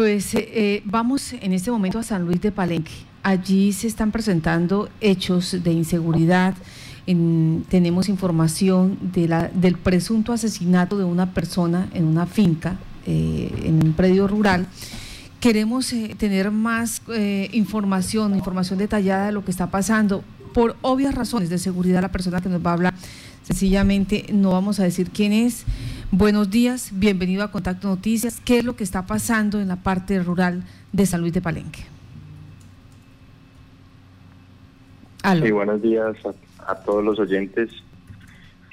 Pues eh, eh, vamos en este momento a San Luis de Palenque. Allí se están presentando hechos de inseguridad. tenemos información de la, del presunto asesinato de una persona en una finca, eh, en un predio rural. Queremos tener más información, información detallada de lo que está pasando. Por obvias razones de seguridad, la persona que nos va a hablar, sencillamente no vamos a decir quién es. Buenos días, bienvenido a Contacto Noticias. ¿Qué es lo que está pasando en la parte rural de San Luis de Palenque? Sí, buenos días a, todos los oyentes.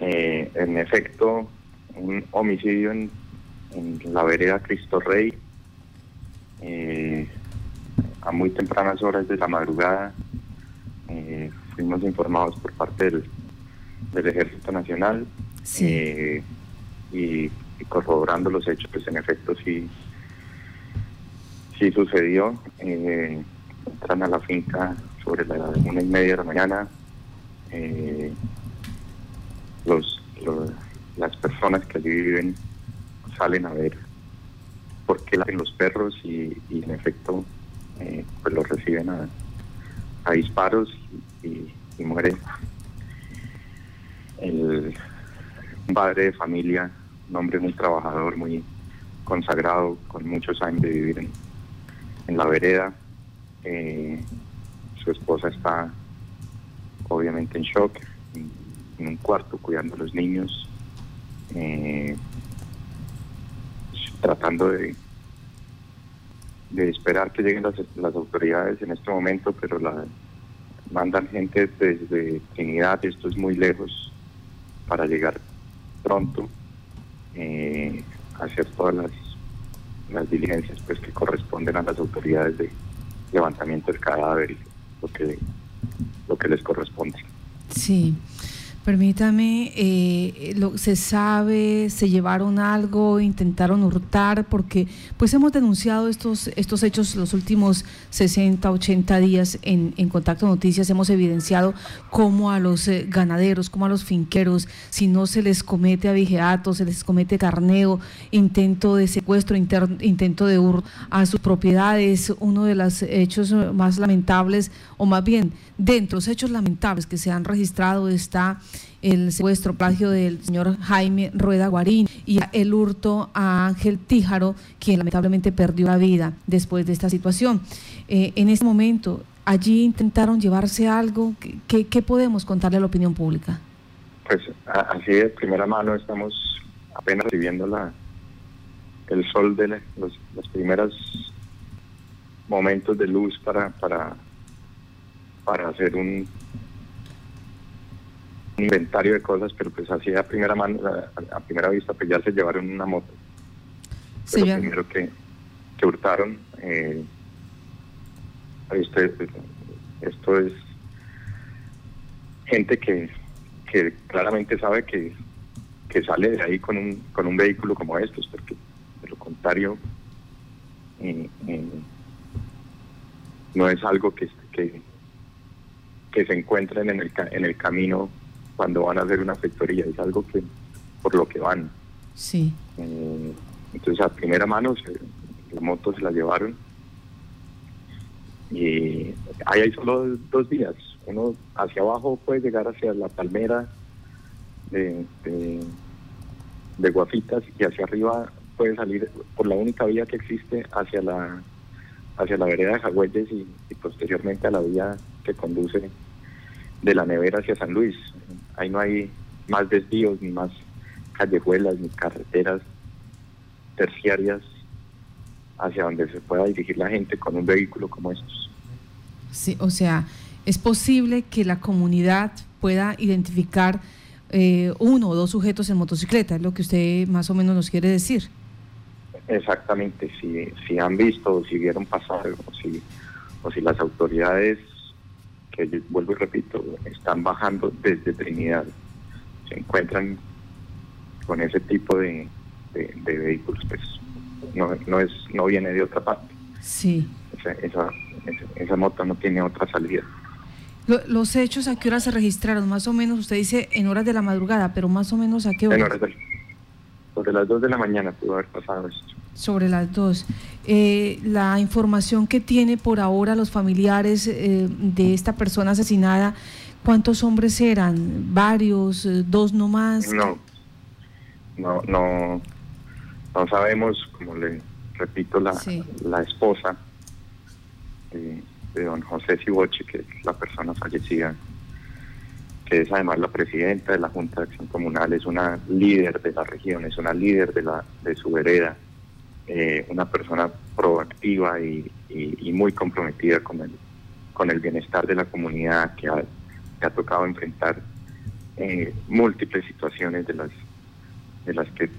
Eh, en efecto, un homicidio en, la vereda Cristo Rey. Eh, a muy tempranas horas de la madrugada eh, fuimos informados por parte del, Ejército Nacional. Sí y, corroborando los hechos, pues en efecto sí, sí sucedió. Eh, entran a la finca sobre la una y media de la mañana. Eh, los, las personas que allí viven salen a ver por qué hacen los perros y, en efecto eh, pues los reciben a, disparos y, y muere el padre de familia, un hombre muy trabajador, muy consagrado, con muchos años de vivir en, la vereda. Eh, su esposa está obviamente en shock, en, un cuarto cuidando a los niños, eh, tratando de, esperar que lleguen las, autoridades en este momento, pero mandan gente desde Trinidad, esto es muy lejos, para llegar pronto eh, hacer todas las, las diligencias pues que corresponden a las autoridades de levantamiento del cadáver y lo que, lo que les corresponde. Sí. Permítame, eh, lo, ¿se sabe, se llevaron algo, intentaron hurtar? Porque pues hemos denunciado estos, estos hechos los últimos 60, 80 días en, en Contacto Noticias, hemos evidenciado cómo a los eh, ganaderos, cómo a los finqueros, si no se les comete abigeato, se les comete carneo, intento de secuestro, intento de hurto a sus propiedades, uno de los hechos más lamentables, o más bien, dentro de los hechos lamentables que se han registrado está el secuestro, plagio del señor Jaime Rueda Guarín y el hurto a Ángel Tíjaro, quien lamentablemente perdió la vida después de esta situación. Eh, en este momento, allí intentaron llevarse algo. ¿Qué, ¿Qué, podemos contarle a la opinión pública? Pues así de primera mano estamos apenas recibiendo la, el sol de los, los primeros momentos de luz para, para, para hacer un, inventario de cosas, pero pues así a primera mano, a, primera vista, pues ya se llevaron una moto. Sí, lo primero que, que hurtaron. Eh, este, esto es gente que, que claramente sabe que, que sale de ahí con un, con un vehículo como estos, porque de lo contrario eh, eh, no es algo que, que, que se encuentren en el, en el camino cuando van a hacer una factoría, es algo que por lo que van. Sí. Eh, entonces a primera mano la moto se la llevaron y ahí hay solo dos días. Uno hacia abajo puede llegar hacia la palmera de, de, Guafitas y hacia arriba puede salir por la única vía que existe hacia la hacia la vereda de Jagüeyes y, y posteriormente a la vía que conduce de la nevera hacia San Luis. Ahí no hay más desvíos, ni más callejuelas, ni carreteras terciarias hacia donde se pueda dirigir la gente con un vehículo como estos. Sí, o sea, es posible que la comunidad pueda identificar eh, uno o dos sujetos en motocicleta, es lo que usted más o menos nos quiere decir. Exactamente, si, si han visto o si vieron pasar o si, o si las autoridades que vuelvo y repito, están bajando desde Trinidad, se encuentran con ese tipo de, vehículos, pues no, no, es, no viene de otra parte. Sí. Esa, esa, moto no tiene otra salida. ¿Los hechos a qué hora se registraron? Más o menos, usted dice en horas de la madrugada, pero más o menos a qué hora? En horas de, sobre las 2 de la mañana pudo haber pasado esto. Sobre las dos. Eh, la información que tiene por ahora los familiares eh, de esta persona asesinada, ¿cuántos hombres eran? ¿Varios? Eh, ¿Dos nomás? No, no, no, no sabemos, como le repito, la, la esposa de, de don José Siboche, que es la persona fallecida, que es además la presidenta de la Junta de Acción Comunal, es una líder de la región, es una líder de, la, de su vereda, eh, una persona proactiva y, muy comprometida con el, con el bienestar de la comunidad, que ha, ha tocado enfrentar eh, múltiples situaciones de las, de las que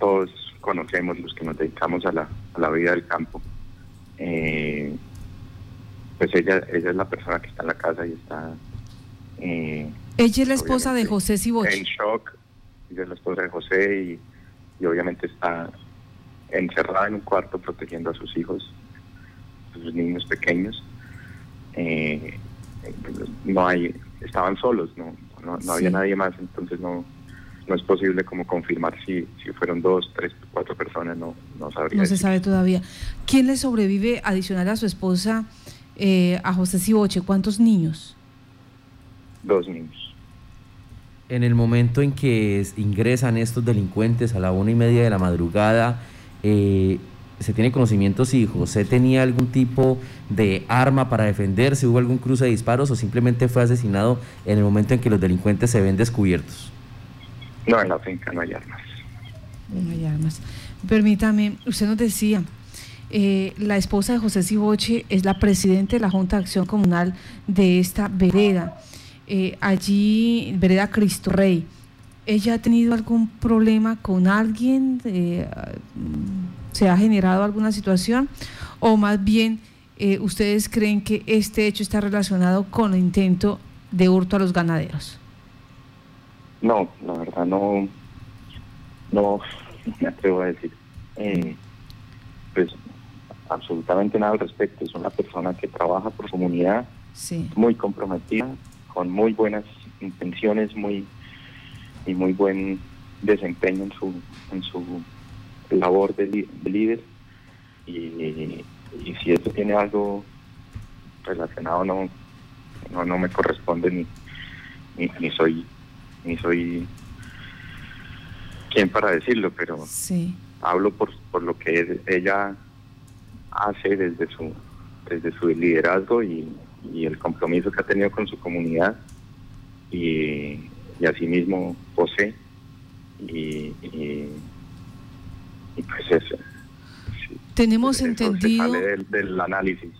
todos conocemos, los que nos dedicamos a la, a la vida del campo. Eh, pues ella, ella es la persona que está en la casa y está eh, ella es la esposa de José Siboche. En shock, ella es la esposa de José y, obviamente está encerrada en un cuarto protegiendo a sus hijos, a sus niños pequeños. Eh, no hay, estaban solos, no, no, había nadie más, entonces no, no es posible como confirmar si, si fueron dos, tres, cuatro personas, no, no sabría. No se sabe todavía. ¿Quién le sobrevive adicional a su esposa, eh, a José Siboche? ¿Cuántos niños? dos niños. En el momento en que ingresan estos delincuentes a la una y media de la madrugada, eh, ¿se tiene conocimiento si José tenía algún tipo de arma para defenderse? ¿Hubo algún cruce de disparos o simplemente fue asesinado en el momento en que los delincuentes se ven descubiertos? No, en la finca no hay armas. No hay armas. Permítame, usted nos decía, eh, la esposa de José Siboche es la presidenta de la Junta de Acción Comunal de esta vereda eh, allí, Vereda Cristo Rey, ¿ella ha tenido algún problema con alguien? Eh, ¿Se ha generado alguna situación? ¿O más bien eh, ustedes creen que este hecho está relacionado con el intento de hurto a los ganaderos? No, la verdad no, no me atrevo a decir. Eh, pues absolutamente nada al respecto. Es una persona que trabaja por comunidad, muy comprometida, con muy buenas intenciones, muy y muy buen desempeño en su en su labor de, líder. Y, si esto tiene algo relacionado no no, no me corresponde ni, ni, soy ni soy quien para decirlo pero sí. hablo por, por lo que ella hace desde su desde su liderazgo y, y el compromiso que ha tenido con su comunidad. Y, y asimismo José y, pues eso. Tenemos entendido... del, análisis.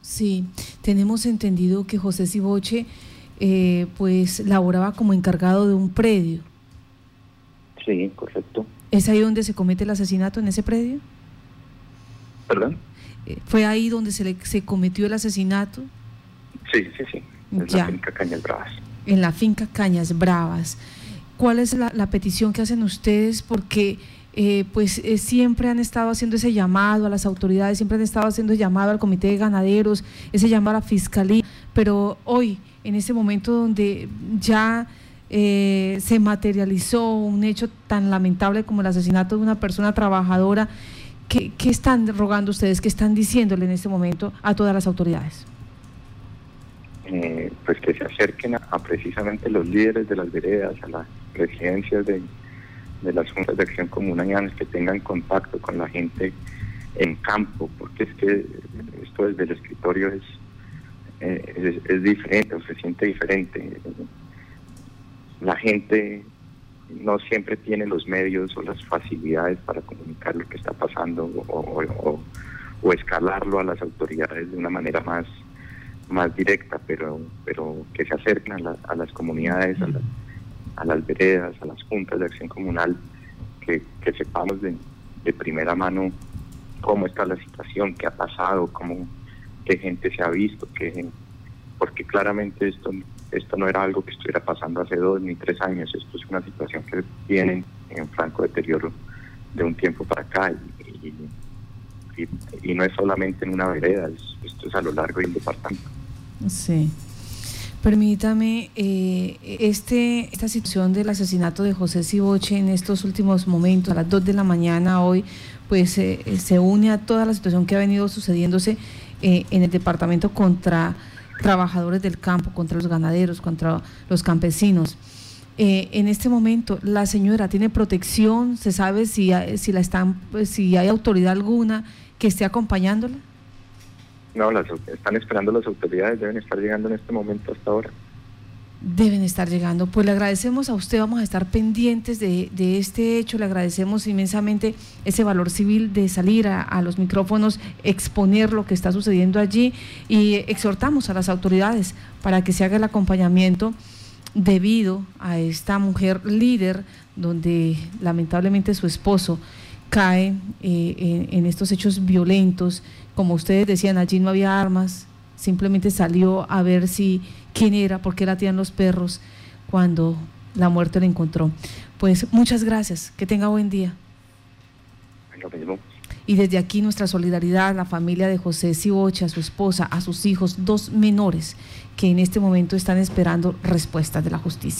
Sí, tenemos entendido que José Siboche eh, pues laboraba como encargado de un predio. Sí, correcto. ¿Es ahí donde se comete el asesinato en ese predio? ¿Perdón? Eh, ¿Fue ahí donde se, le, se cometió el asesinato? Sí, sí, sí. En la finca Cañas Bravas. En la finca Cañas Bravas. ¿Cuál es la, petición que hacen ustedes? Porque eh, pues eh, siempre han estado haciendo ese llamado a las autoridades, siempre han estado haciendo llamado al comité de ganaderos, ese llamado a la fiscalía, pero hoy, en este momento donde ya se materializó un hecho tan lamentable como el asesinato de una persona trabajadora, ¿Qué, están rogando ustedes, qué están diciéndole en este momento a todas las autoridades? Eh, pues que se acerquen a, precisamente los líderes de las veredas, a las presidencias de, las juntas de acción comunal, que tengan contacto con la gente en campo, porque es que esto desde el escritorio es, eh, es diferente o se siente diferente. La gente no siempre tiene los medios o las facilidades para comunicar lo que está pasando o, escalarlo a las autoridades de una manera más más directa, pero pero que se acerquen a, las comunidades, a, las veredas, a las juntas de acción comunal, que, sepamos de, de, primera mano cómo está la situación, qué ha pasado, cómo qué gente se ha visto, qué, porque claramente esto esto no era algo que estuviera pasando hace dos ni tres años, esto es una situación que viene en franco deterioro de un tiempo para acá y, no es solamente en una vereda, esto es a lo largo del departamento. Sí. Permítame, eh, este, esta situación del asesinato de José Siboche en estos últimos momentos, a las 2 de la mañana hoy, pues eh, se une a toda la situación que ha venido sucediéndose eh, en el departamento contra trabajadores del campo, contra los ganaderos, contra los campesinos. en este momento, la señora tiene protección, se sabe si, si la están, si hay autoridad alguna que esté acompañándola. No, las, están esperando las autoridades, deben estar llegando en este momento hasta ahora. Deben estar llegando. Pues le agradecemos a usted, vamos a estar pendientes de, este hecho, le agradecemos inmensamente ese valor civil de salir a, los micrófonos, exponer lo que está sucediendo allí y exhortamos a las autoridades para que se haga el acompañamiento debido a esta mujer líder donde lamentablemente su esposo cae eh, en estos hechos violentos como ustedes decían, allí no había armas, simplemente salió a ver si quién era, por qué latían los perros cuando la muerte la encontró. Pues muchas gracias, que tenga buen día. Y desde aquí nuestra solidaridad a la familia de José Siboche, a su esposa, a sus hijos, dos menores que en este momento están esperando respuestas de la justicia.